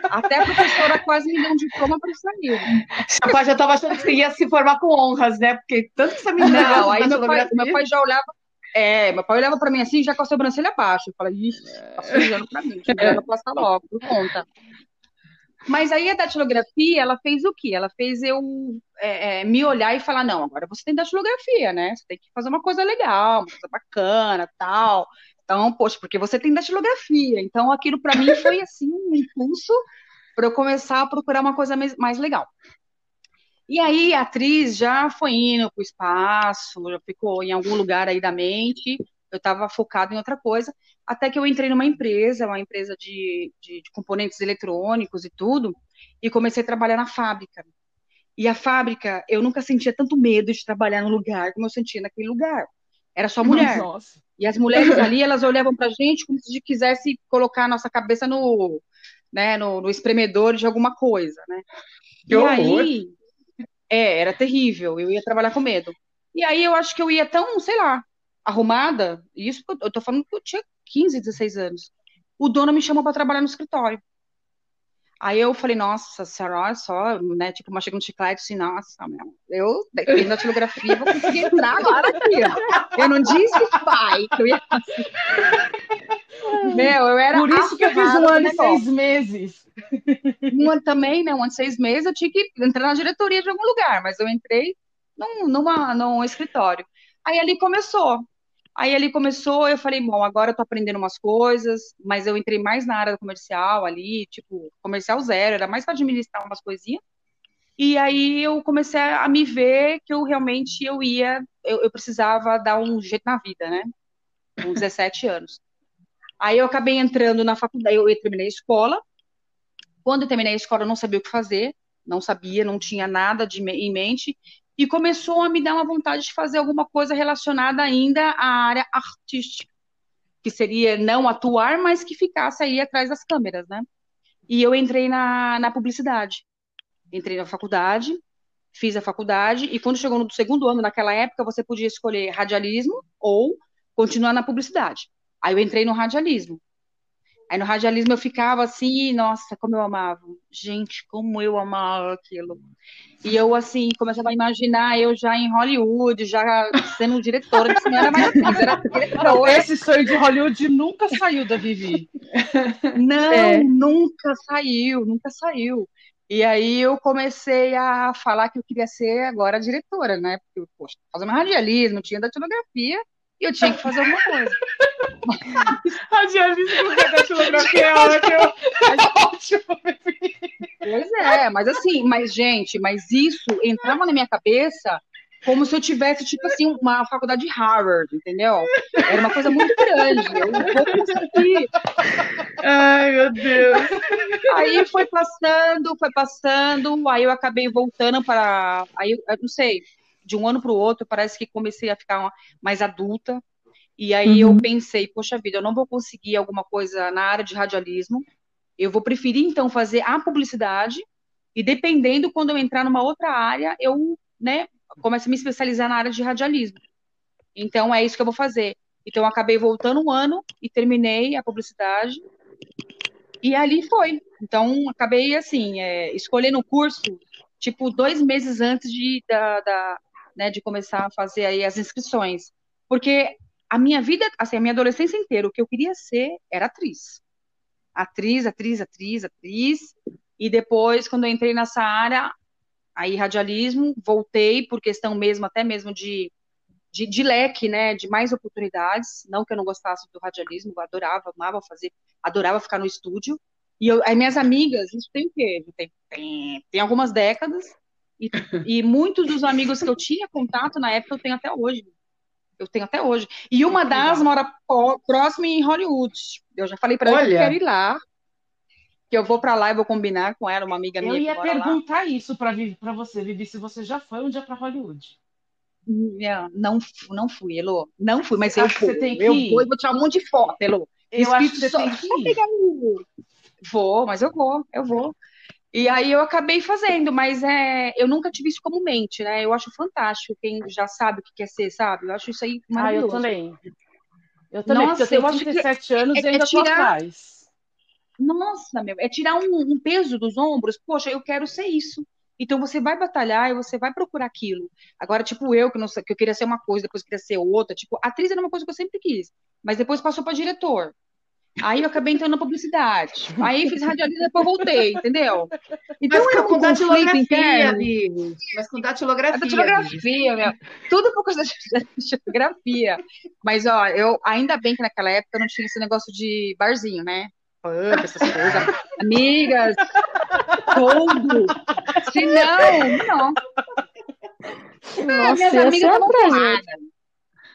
Speaker 3: Até a professora quase me deu um diploma para sair.
Speaker 2: Seu pai já estava achando que você ia se formar com honras, né? Porque tanto que você me
Speaker 3: Não, aí meu pai, meu pai já olhava. É, meu pai olhava para mim assim, já com a sobrancelha abaixo. Eu falei, ixi, tá sujando para mim, eu passar logo, por conta. Mas aí a datilografia, ela fez o quê? Ela fez eu é, é, me olhar e falar, não, agora você tem datilografia, né? Você tem que fazer uma coisa legal, uma coisa bacana, tal. Então, poxa, porque você tem datilografia. Então, aquilo para mim foi, assim, um impulso para eu começar a procurar uma coisa mais, legal. E aí, a atriz já foi indo para o espaço, já ficou em algum lugar aí da mente, eu estava focado em outra coisa, até que eu entrei numa empresa, uma empresa de, de, de, componentes eletrônicos e tudo, e comecei a trabalhar na fábrica. E a fábrica, eu nunca sentia tanto medo de trabalhar no lugar como eu sentia naquele lugar. Era só mulher. Nossa. E as mulheres ali, elas olhavam pra gente como se quisesse colocar a nossa cabeça no, né, no, no espremedor de alguma coisa, né? Que e horror. aí, é, era terrível. Eu ia trabalhar com medo. E aí eu acho que eu ia tão, sei lá, arrumada, isso eu tô falando que eu tinha 15, 16 anos. O dono me chamou para trabalhar no escritório. Aí eu falei, nossa senhora, olha só, né? Tipo, uma chega no chiclete assim, nossa, meu, eu, dependendo da tipografia, vou conseguir entrar agora aqui, ó. Eu não disse pai que eu ia
Speaker 1: Meu, eu era. Por isso que eu fiz um ano e seis meses.
Speaker 3: Um ano também, né? Um ano e seis meses, eu tinha que entrar na diretoria de algum lugar, mas eu entrei num, numa, num escritório. Aí ali começou. Aí ali começou, eu falei, bom, agora eu tô aprendendo umas coisas, mas eu entrei mais na área comercial ali, tipo, comercial zero, era mais para administrar umas coisinhas. E aí eu comecei a me ver que eu realmente eu ia, eu, eu precisava dar um jeito na vida, né? Com 17 anos. Aí eu acabei entrando na faculdade, eu, eu terminei a escola. Quando eu terminei a escola, eu não sabia o que fazer, não sabia, não tinha nada de, em mente e começou a me dar uma vontade de fazer alguma coisa relacionada ainda à área artística, que seria não atuar, mas que ficasse aí atrás das câmeras, né? E eu entrei na, na publicidade. Entrei na faculdade, fiz a faculdade, e quando chegou no segundo ano, naquela época, você podia escolher radialismo ou continuar na publicidade. Aí eu entrei no radialismo. Aí no radialismo eu ficava assim, nossa, como eu amava. Gente, como eu amava aquilo. E eu, assim, começava a imaginar eu já em Hollywood, já sendo diretora de cinema, mas assim, era
Speaker 1: diretora. Esse sonho de Hollywood nunca saiu da Vivi.
Speaker 3: Não, é. nunca saiu, nunca saiu. E aí eu comecei a falar que eu queria ser agora diretora, né? Porque, poxa, fazer radialismo, tinha datilografia, e eu tinha que fazer alguma coisa.
Speaker 1: Radialismo com datilografia é ótimo. É ótimo,
Speaker 3: Pois é, mas assim, mas gente, mas isso entrava na minha cabeça como se eu tivesse, tipo assim, uma faculdade de Harvard, entendeu? Era uma coisa muito grande. Eu vou conseguir.
Speaker 1: Ai, meu Deus.
Speaker 3: Aí foi passando, foi passando, aí eu acabei voltando para. Aí, eu não sei, de um ano para o outro, parece que comecei a ficar mais adulta. E aí uhum. eu pensei, poxa vida, eu não vou conseguir alguma coisa na área de radialismo. Eu vou preferir então fazer a publicidade e dependendo quando eu entrar numa outra área, eu, né, começo a me especializar na área de radialismo. Então é isso que eu vou fazer. Então acabei voltando um ano e terminei a publicidade. E ali foi. Então acabei assim, é, escolhendo o curso tipo dois meses antes de, da, da, né, de começar a fazer aí as inscrições. Porque a minha vida, assim, a minha adolescência inteira, o que eu queria ser era atriz. Atriz, atriz, atriz, atriz. E depois, quando eu entrei nessa área, aí radialismo, voltei por questão mesmo, até mesmo de, de, de, leque, né, de mais oportunidades. Não que eu não gostasse do radialismo, eu adorava, amava fazer, adorava ficar no estúdio. E eu, aí minhas amigas, isso tem o quê? Tem, tem, tem algumas décadas, e, e muitos dos amigos que eu tinha contato na época eu tenho até hoje. Eu tenho até hoje. E uma das mora próxima em Hollywood. Eu já falei para ela que eu quero ir lá. Que eu vou para lá e vou combinar com ela, uma amiga minha.
Speaker 1: Eu ia perguntar lá. isso para você, Vivi, se você já foi um dia para Hollywood.
Speaker 3: Não, não, fui, Elô. Não fui, mas eu fui.
Speaker 1: você tem que
Speaker 3: eu
Speaker 1: ir.
Speaker 3: vou e vou tirar um monte de foto, Elô.
Speaker 1: Eu acho que
Speaker 3: Espírito
Speaker 1: você
Speaker 3: só-
Speaker 1: tem que ir.
Speaker 3: Vou, mas eu vou, eu vou. E aí eu acabei fazendo, mas é, eu nunca tive isso como mente, né? Eu acho fantástico quem já sabe o que quer ser, sabe? Eu acho isso aí
Speaker 1: Ah, eu
Speaker 3: maravilhoso.
Speaker 1: também. Eu também, porque eu
Speaker 3: Nossa,
Speaker 1: tenho
Speaker 3: eu que
Speaker 1: 37 anos
Speaker 3: é-
Speaker 1: e ainda
Speaker 3: é
Speaker 1: tô
Speaker 3: tirar-
Speaker 1: atrás.
Speaker 3: Nossa, meu, é tirar um, um peso dos ombros. Poxa, eu quero ser isso. Então você vai batalhar e você vai procurar aquilo. Agora, tipo, eu que não que eu queria ser uma coisa, depois queria ser outra. Tipo, atriz era uma coisa que eu sempre quis, mas depois passou para diretor. Aí eu acabei entrando na publicidade. Aí fiz radialista e depois voltei, entendeu? Então
Speaker 2: Mas
Speaker 3: é
Speaker 2: com
Speaker 3: um
Speaker 2: datilografia,
Speaker 3: interno.
Speaker 2: amigos. Mas com
Speaker 3: A
Speaker 2: datilografia. amigos.
Speaker 3: datilografia, meu. Tudo por causa da datilografia. Mas, ó, eu ainda bem que naquela época eu não tinha esse negócio de barzinho, né? Pub, essas coisas. Amigas, tudo. Se não, não. É,
Speaker 4: Nossa,
Speaker 3: minhas
Speaker 4: ia ser
Speaker 3: amigas estavam
Speaker 4: prazer.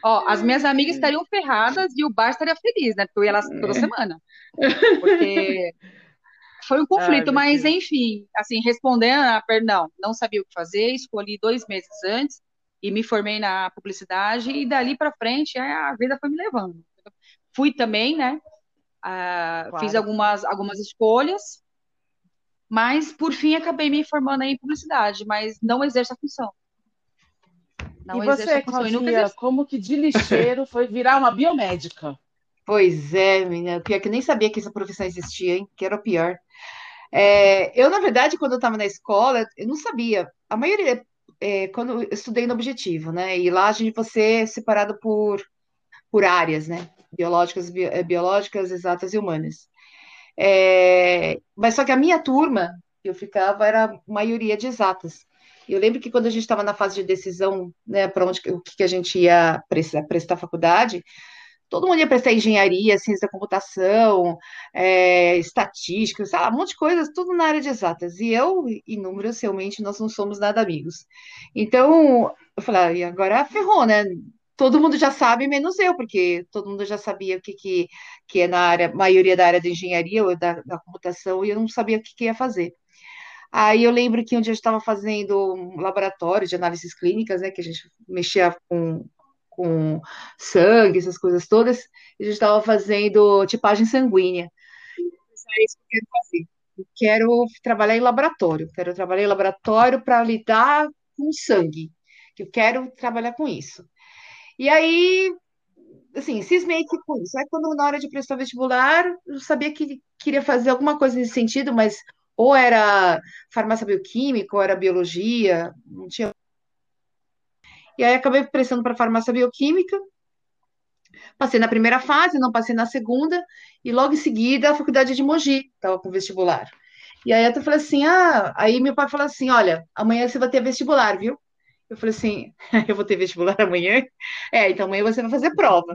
Speaker 3: Ó, as minhas amigas estariam ferradas e o bar estaria feliz, né? Porque eu ia lá toda semana. Porque foi um conflito, mas
Speaker 1: Deus.
Speaker 3: enfim, assim, respondendo a não, não sabia o que fazer, escolhi dois meses antes e me formei na publicidade e dali para frente é, a vida foi me levando. Fui também, né? ah,
Speaker 1: Claro.
Speaker 3: Fiz algumas, algumas escolhas, mas por fim acabei me formando em publicidade, mas não exerço a função. Não
Speaker 1: e você, Claudinha, como que de lixeiro foi virar uma biomédica?
Speaker 2: Pois é, menina. Pior que eu nem sabia que essa profissão existia, hein? Que era o pior. É, eu, na verdade, quando eu estava na escola, eu não sabia. A maioria, é, quando eu estudei no Objetivo, né? E lá a gente você é separado por, por áreas, né? Biológicas, bi- eh, biológicas, exatas e humanas. É, mas só que a minha turma, que eu ficava, era maioria de exatas. Eu lembro que quando a gente estava na fase de decisão, né, para onde o que que a gente ia prestar, prestar faculdade, todo mundo ia prestar engenharia, ciência da computação, é, estatística, sei lá, um monte de coisas, tudo na área de exatas. E eu e realmente, nós não somos nada amigos. Então, eu falei, ah, agora ferrou, né? Todo mundo já sabe, menos eu, porque todo mundo já sabia o que, que, que é na área, maioria da área de engenharia ou da, da computação, e eu não sabia o que, que ia fazer. Aí eu lembro que um dia a gente estava fazendo um laboratório de análises clínicas, né, que a gente mexia com, com sangue, essas coisas todas, e a gente estava fazendo tipagem sanguínea. É isso que eu quero fazer. Eu quero trabalhar em laboratório, quero trabalhar em laboratório para lidar com sangue, que eu quero trabalhar com isso. E aí, assim, cismei que com isso. Aí, quando na hora de prestar vestibular, eu sabia que queria fazer alguma coisa nesse sentido, mas ou era farmácia bioquímica, ou era biologia, não tinha. E aí acabei prestando para farmácia bioquímica, passei na primeira fase, não passei na segunda, e logo em seguida a faculdade de Mogi estava com vestibular. E aí eu falei assim: ah, aí meu pai falou assim: olha, amanhã você vai ter vestibular, viu? Eu falei assim: eu vou ter vestibular amanhã? É, então amanhã você vai fazer prova.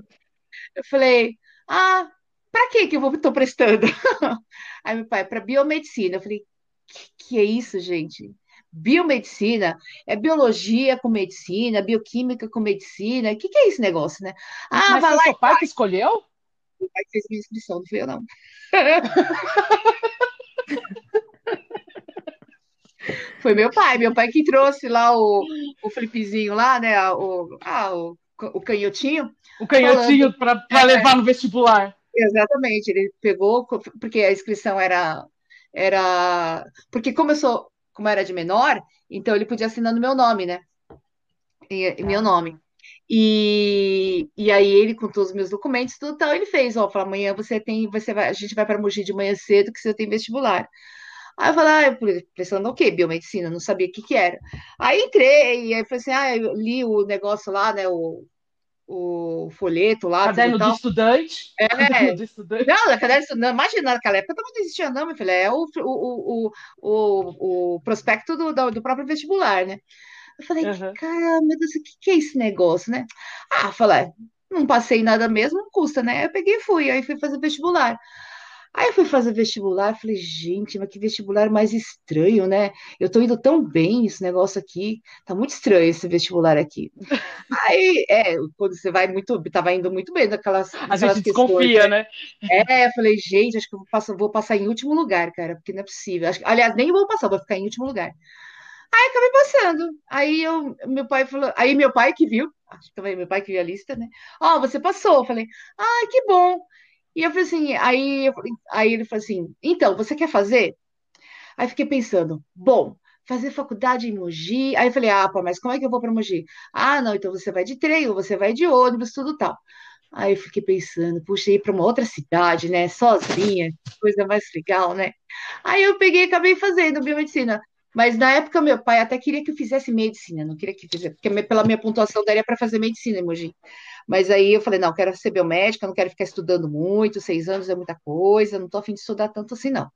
Speaker 2: Eu falei: ah, para que que eu vou, tô prestando? Aí meu pai, para biomedicina. Eu falei: que, que é isso, gente? Biomedicina é biologia com medicina, bioquímica com medicina. O que, que é esse negócio, né? Ah,
Speaker 1: Mas
Speaker 2: vai
Speaker 1: foi
Speaker 2: lá.
Speaker 1: seu pai que escolheu?
Speaker 2: O pai fez minha inscrição, não fui eu, não. Foi meu pai, meu pai que trouxe lá o, o flipzinho lá, né? O, ah, o, o canhotinho.
Speaker 1: O canhotinho para
Speaker 2: É.
Speaker 1: levar no vestibular.
Speaker 2: Exatamente, ele pegou, porque a inscrição era, era, porque como eu sou, como era de menor, então ele podia assinar no meu nome, né? E, meu nome. E, e aí ele, com todos os meus documentos, tudo tal, ele fez, ó, falou, amanhã você tem, você vai, a gente vai para Mogi de manhã cedo, que você tem vestibular. Aí eu falei, ah, eu falei, pensando o quê? Biomedicina, não sabia o que que era. Aí entrei, e aí falei assim, ah, eu li o negócio lá, né, o, o folheto lá, tudo
Speaker 1: Caderno do estudante.
Speaker 2: É,
Speaker 1: Caderno do estudante.
Speaker 2: não, de não, imagina, naquela época não existia, não, meu filho. É o, o, o, o, o prospecto do, do, do próprio vestibular, né? Eu falei,
Speaker 1: Uhum.
Speaker 2: cara, meu Deus, o que, que é esse negócio, né? Ah, falei, não passei nada mesmo, não custa, né? Eu peguei e fui, aí fui fazer vestibular. Aí eu fui fazer vestibular, falei, gente, mas que vestibular mais estranho, né? Eu tô indo tão bem esse negócio aqui, tá muito estranho esse vestibular aqui. Aí, é, quando você vai muito, tava indo muito bem naquelas,
Speaker 1: A gente desconfia, né?
Speaker 2: é, eu falei, gente, acho que eu vou passar, vou passar em último lugar, cara, porque não é possível. Acho aliás, nem vou passar, vou ficar em último lugar. Aí acabei passando. Aí eu, meu pai falou, aí meu pai que viu, acho que também meu pai que viu a lista, né? Ó, você passou. Eu falei, ah, que bom. E eu falei assim, aí, aí ele falou assim, então, você quer fazer? Aí fiquei pensando, bom, fazer faculdade em Mogi. Aí eu falei, ah, pá, mas como é que eu vou para Mogi? Ah, não, então você vai de trem, você vai de ônibus, tudo tal. Aí eu fiquei pensando, puxa, ir para uma outra cidade, né, sozinha, coisa mais legal, né? Aí eu peguei e acabei fazendo biomedicina. Mas na época meu pai até queria que eu fizesse medicina, não queria que fizesse, porque pela minha pontuação daria para fazer medicina em Mogi. Mas aí eu falei, não, quero ser biomédica, não quero ficar estudando muito, seis anos é muita coisa, não tô a fim de estudar tanto assim, não.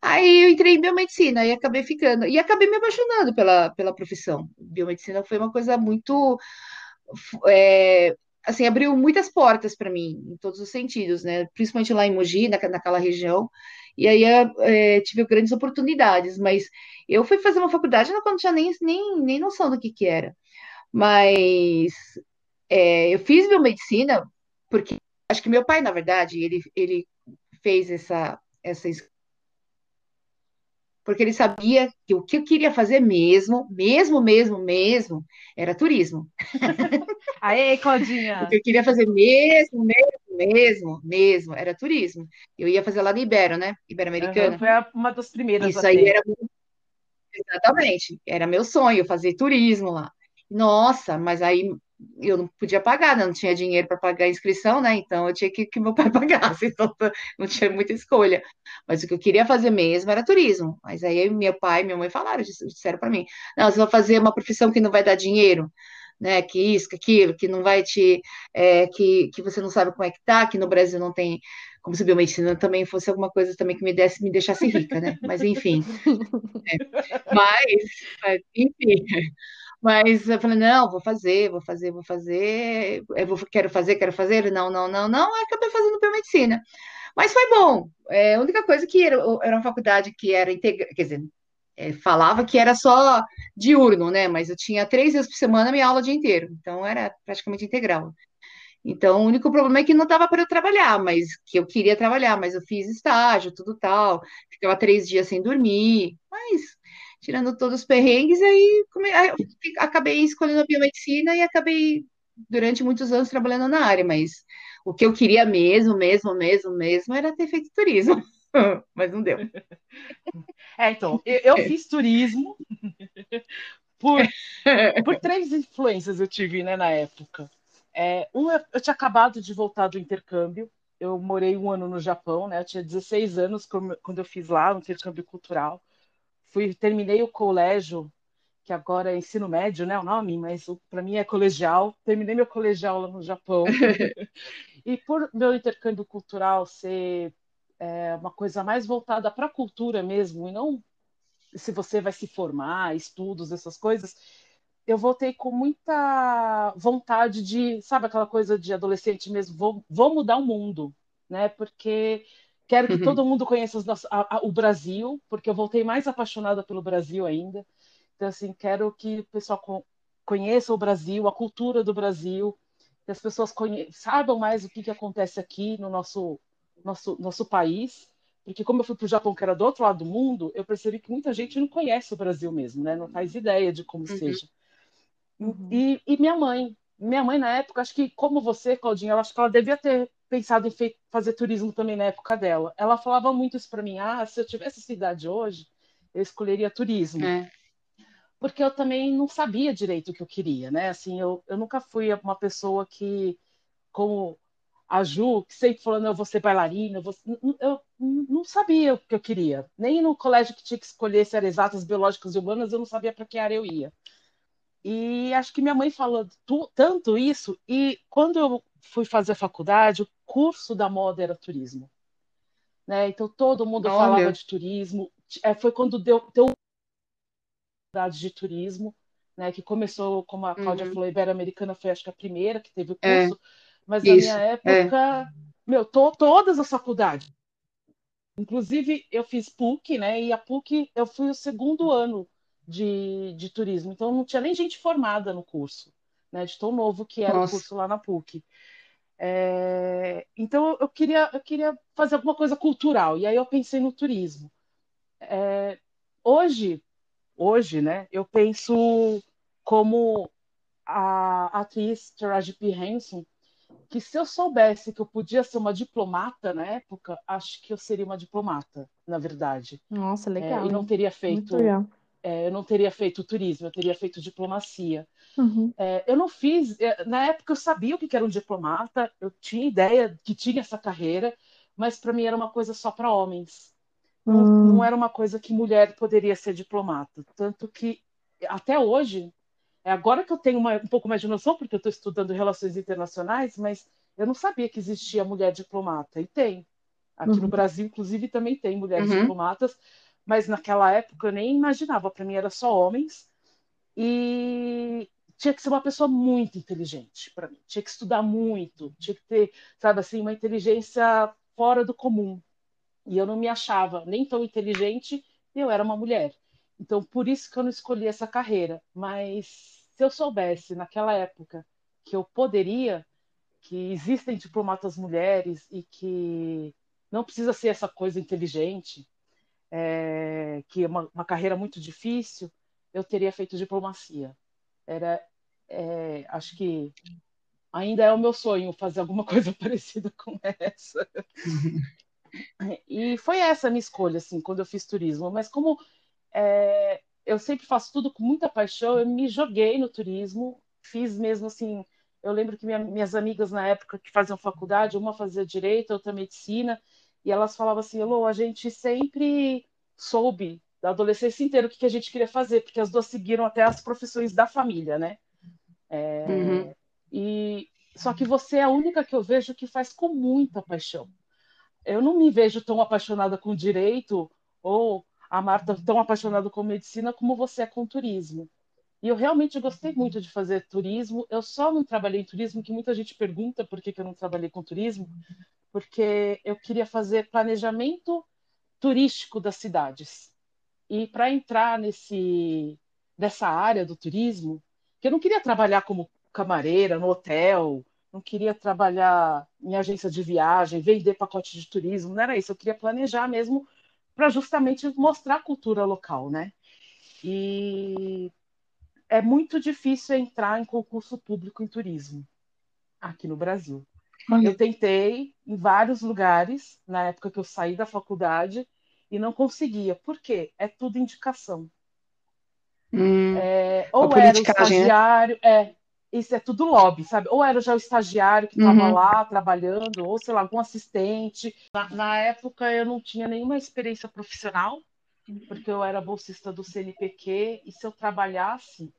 Speaker 2: Aí eu entrei em biomedicina e acabei ficando, e acabei me apaixonando pela, pela profissão. Biomedicina foi uma coisa muito, é, assim, abriu muitas portas para mim, em todos os sentidos, né? Principalmente lá em Mogi, na, naquela região. E aí é, tive grandes oportunidades, mas eu fui fazer uma faculdade qual não tinha nem, nem, nem noção do que que era. Mas é, eu fiz biomedicina porque acho que meu pai, na verdade, ele, ele fez essa, essa porque ele sabia que o que eu queria fazer mesmo, mesmo, mesmo, mesmo, era turismo.
Speaker 3: Aê, Claudinha!
Speaker 2: O que eu queria fazer mesmo, mesmo, mesmo, mesmo, era turismo. Eu ia fazer lá no Ibero, né? Ibero-Americana.
Speaker 1: Uhum, foi uma das primeiras.
Speaker 2: Isso aí era Exatamente, era meu sonho fazer turismo lá. Nossa, mas aí eu não podia pagar, né? não tinha dinheiro para pagar a inscrição, né? Então eu tinha que que meu pai pagasse, então não tinha muita escolha. Mas o que eu queria fazer mesmo era turismo. Mas aí meu pai e minha mãe falaram, disseram para mim: não, você vai fazer uma profissão que não vai dar dinheiro, né? Que isso, que aquilo, que não vai te. É, que, que você não sabe como é que tá, que no Brasil não tem. Como se biomedicina também fosse alguma coisa também que me desse, me deixasse rica, né? Mas enfim. É. Mas, mas, enfim. Mas eu falei, não, vou fazer, vou fazer, vou fazer, eu vou, quero fazer, quero fazer, não, não, não, não, aí acabei fazendo biomedicina. Mas foi bom. É, a única coisa que era, era uma faculdade que era integrada, quer dizer, é, falava que era só diurno, né? Mas eu tinha três vezes por semana minha aula o dia inteiro, então era praticamente integral. Então, o único problema é que não dava para eu trabalhar, mas que eu queria trabalhar, mas eu fiz estágio, tudo tal, ficava três dias sem dormir, mas tirando todos os perrengues, aí, come... aí acabei escolhendo a biomedicina e acabei durante muitos anos trabalhando na área, mas o que eu queria mesmo, mesmo, mesmo, mesmo era ter feito turismo, mas não deu.
Speaker 1: É, então, eu, eu fiz turismo por, por três influências eu tive, né, na época. É, um, eu tinha acabado de voltar do intercâmbio, eu morei um ano no Japão, né, eu tinha 16 anos quando eu fiz lá o intercâmbio cultural, fui terminei o colégio que agora é ensino médio, né, o nome, mas para mim é colegial. Terminei meu colegial lá no Japão. e por meu intercâmbio cultural ser é, uma coisa mais voltada para a cultura mesmo, e não se você vai se formar, estudos, essas coisas, eu voltei com muita vontade de, sabe, aquela coisa de adolescente mesmo, vou, vou mudar o mundo, né? Porque Quero que uhum. todo mundo conheça nossos, a, a, o Brasil, porque eu voltei mais apaixonada pelo Brasil ainda. Então, assim, quero que o pessoal co conheça o Brasil, a cultura do Brasil, que as pessoas saibam mais o que, que acontece aqui no nosso, nosso, nosso país. Porque como eu fui para o Japão, que era do outro lado do mundo, eu percebi que muita gente não conhece o Brasil mesmo, né? Não faz ideia de como uhum. seja. Uhum. E, e minha mãe, minha mãe na época, acho que como você, Claudinha, eu acho que ela devia ter pensado em fazer turismo também na época dela. Ela falava muito isso para mim: ah, se eu tivesse essa idade hoje, eu escolheria turismo. É. Porque eu também não sabia direito o que eu queria, né? Assim, eu, eu nunca fui uma pessoa que, como a Ju, que sempre falando eu vou ser bailarina, eu, vou... eu não sabia o que eu queria. Nem no colégio que tinha que escolher se era exatas, biológicas e humanas, eu não sabia para que área eu ia. E acho que minha mãe falou tanto isso, e quando eu fui fazer a faculdade, curso da moda era turismo. Né? Então todo mundo Olha. falava de turismo. É, foi quando deu, deu de turismo, né? Que começou, como a Cláudia uhum. falou, Ibero-Americana foi acho que a primeira que teve o é. curso. É. Mas Isso. na minha época, é. meu, to, todas as faculdades. Inclusive, eu fiz PUC, né? E a PUC eu fui o segundo ano de, de turismo. Então não tinha nem gente formada no curso, né? De tão novo que era Nossa. o curso lá na PUC. É, então eu queria, eu queria fazer alguma coisa cultural, e aí eu pensei no turismo. É, hoje hoje, né, eu penso como a atriz Taraji P. Henson, que se eu soubesse que eu podia ser uma diplomata na época, acho que eu seria uma diplomata, na verdade.
Speaker 4: Nossa, legal.
Speaker 1: É, e não teria feito, é, eu não teria feito turismo, eu teria feito diplomacia.
Speaker 4: Uhum.
Speaker 1: É, eu não fiz, é, na época eu sabia o que era um diplomata, eu tinha ideia que tinha essa carreira, mas para mim era uma coisa só para homens. Não,
Speaker 4: Hum.
Speaker 1: não era uma coisa que mulher poderia ser diplomata. Tanto que até hoje, é agora que eu tenho uma- um pouco mais de noção, porque eu estou estudando relações internacionais, mas eu não sabia que existia mulher diplomata. E tem. Aqui no
Speaker 4: Uhum.
Speaker 1: Brasil, inclusive, também tem mulheres
Speaker 2: Uhum.
Speaker 1: diplomatas, mas naquela época eu nem imaginava. Para mim era só homens. E tinha que ser uma pessoa muito inteligente para mim. Tinha que estudar muito, tinha que ter, sabe assim, uma inteligência fora do comum. E eu não me achava nem tão inteligente e eu era uma mulher. Então, por isso que eu não escolhi essa carreira. Mas se eu soubesse naquela época que eu poderia, que existem diplomatas mulheres e que não precisa ser essa coisa inteligente, é, que é uma, uma carreira muito difícil, eu teria feito diplomacia. Era, é, acho que ainda é o meu sonho fazer alguma coisa parecida com essa. E foi essa a minha escolha, assim, quando eu fiz turismo. Mas como é, eu sempre faço tudo com muita paixão, eu me joguei no turismo, fiz mesmo assim. Eu lembro que minha, minhas amigas na época que faziam faculdade, uma fazia direito, outra medicina, e elas falavam assim: Elô, a gente sempre soube da adolescência inteira o que, que a gente queria fazer, porque as duas seguiram até as profissões da família, né? É,
Speaker 2: Uhum.
Speaker 1: e só que você é a única que eu vejo que faz com muita paixão eu não me vejo tão apaixonada com direito ou a Marta tão apaixonada com medicina como você é com turismo. E eu realmente gostei muito de fazer turismo. Eu só não trabalhei em turismo, que muita gente pergunta por que, que eu não trabalhei com turismo, porque eu queria fazer planejamento turístico das cidades. E para entrar nesse nessa área do turismo, que eu não queria trabalhar como camareira no hotel, não queria trabalhar em agência de viagem, vender pacote de turismo, não era isso. Eu queria planejar mesmo para justamente mostrar a cultura local, né? E é muito difícil entrar em concurso público em turismo aqui no Brasil. Eu tentei em vários lugares na época que eu saí da faculdade e não conseguia. Por quê? É tudo indicação.
Speaker 2: Hum,
Speaker 1: É,
Speaker 2: Uma
Speaker 1: ou era o
Speaker 2: né?
Speaker 1: estagiário, é, isso é tudo lobby, sabe? Ou era já o estagiário que estava
Speaker 2: Uhum.
Speaker 1: lá trabalhando, ou sei lá, algum assistente. Na, na época eu não tinha nenhuma experiência profissional, porque eu era bolsista do CNPq, e se eu trabalhasse,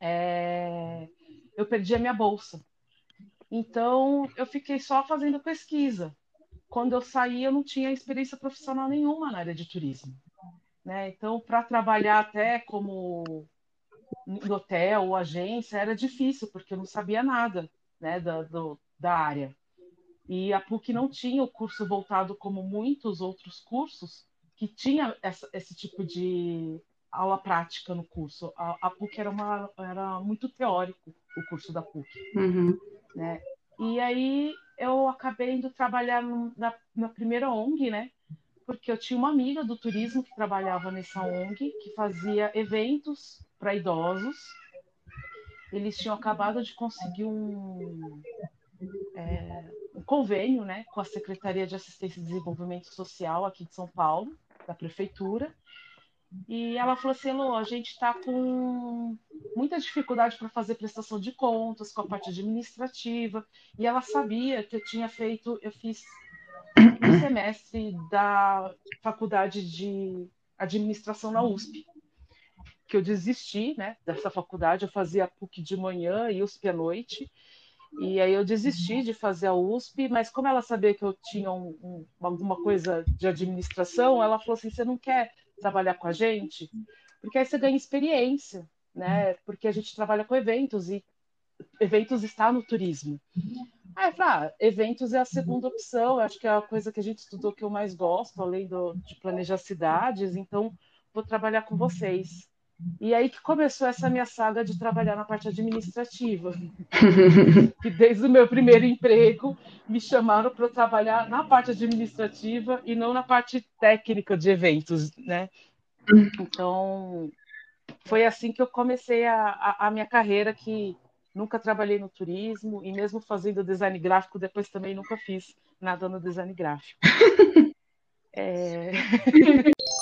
Speaker 1: é, eu perdia minha bolsa. Então eu fiquei só fazendo pesquisa. Quando eu saí, eu não tinha experiência profissional nenhuma na área de turismo. Né? Então, para trabalhar até como hotel ou agência era difícil, porque eu não sabia nada né, da, do, da área. E a PUC não tinha o curso voltado como muitos outros cursos que tinha essa, esse tipo de aula prática no curso. A, a PUC era, uma, era muito teórico, o curso da PUC.
Speaker 2: Uhum.
Speaker 1: Né? E aí eu acabei indo trabalhar na, na primeira ONG, né? Porque eu tinha uma amiga do turismo que trabalhava nessa ONG, que fazia eventos para idosos. Eles tinham acabado de conseguir um, é, um convênio né, com a Secretaria de Assistência e Desenvolvimento Social aqui de São Paulo, da Prefeitura. E ela falou assim: Elô, a gente está com muita dificuldade para fazer prestação de contas, com a parte administrativa. E ela sabia que eu tinha feito, eu fiz um semestre da faculdade de administração na USP que eu desisti né, dessa faculdade, eu fazia PUC de manhã e USP à noite, e aí eu desisti de fazer a USP, mas como ela sabia que eu tinha um, um, alguma coisa de administração, ela falou assim, você não quer trabalhar com a gente? Porque aí você ganha experiência, né? Porque a gente trabalha com eventos, e eventos está no turismo. Aí eu falei, ah, eventos é a segunda opção, acho que é a coisa que a gente estudou que eu mais gosto, além do, de planejar cidades, então vou trabalhar com vocês. E aí que começou essa minha saga de trabalhar na parte administrativa. que desde o meu primeiro emprego me chamaram para trabalhar na parte administrativa e não na parte técnica de eventos, né? Então, foi assim que eu comecei a, a, a minha carreira, que nunca trabalhei no turismo, e mesmo fazendo design gráfico, depois também nunca fiz nada no design gráfico. é...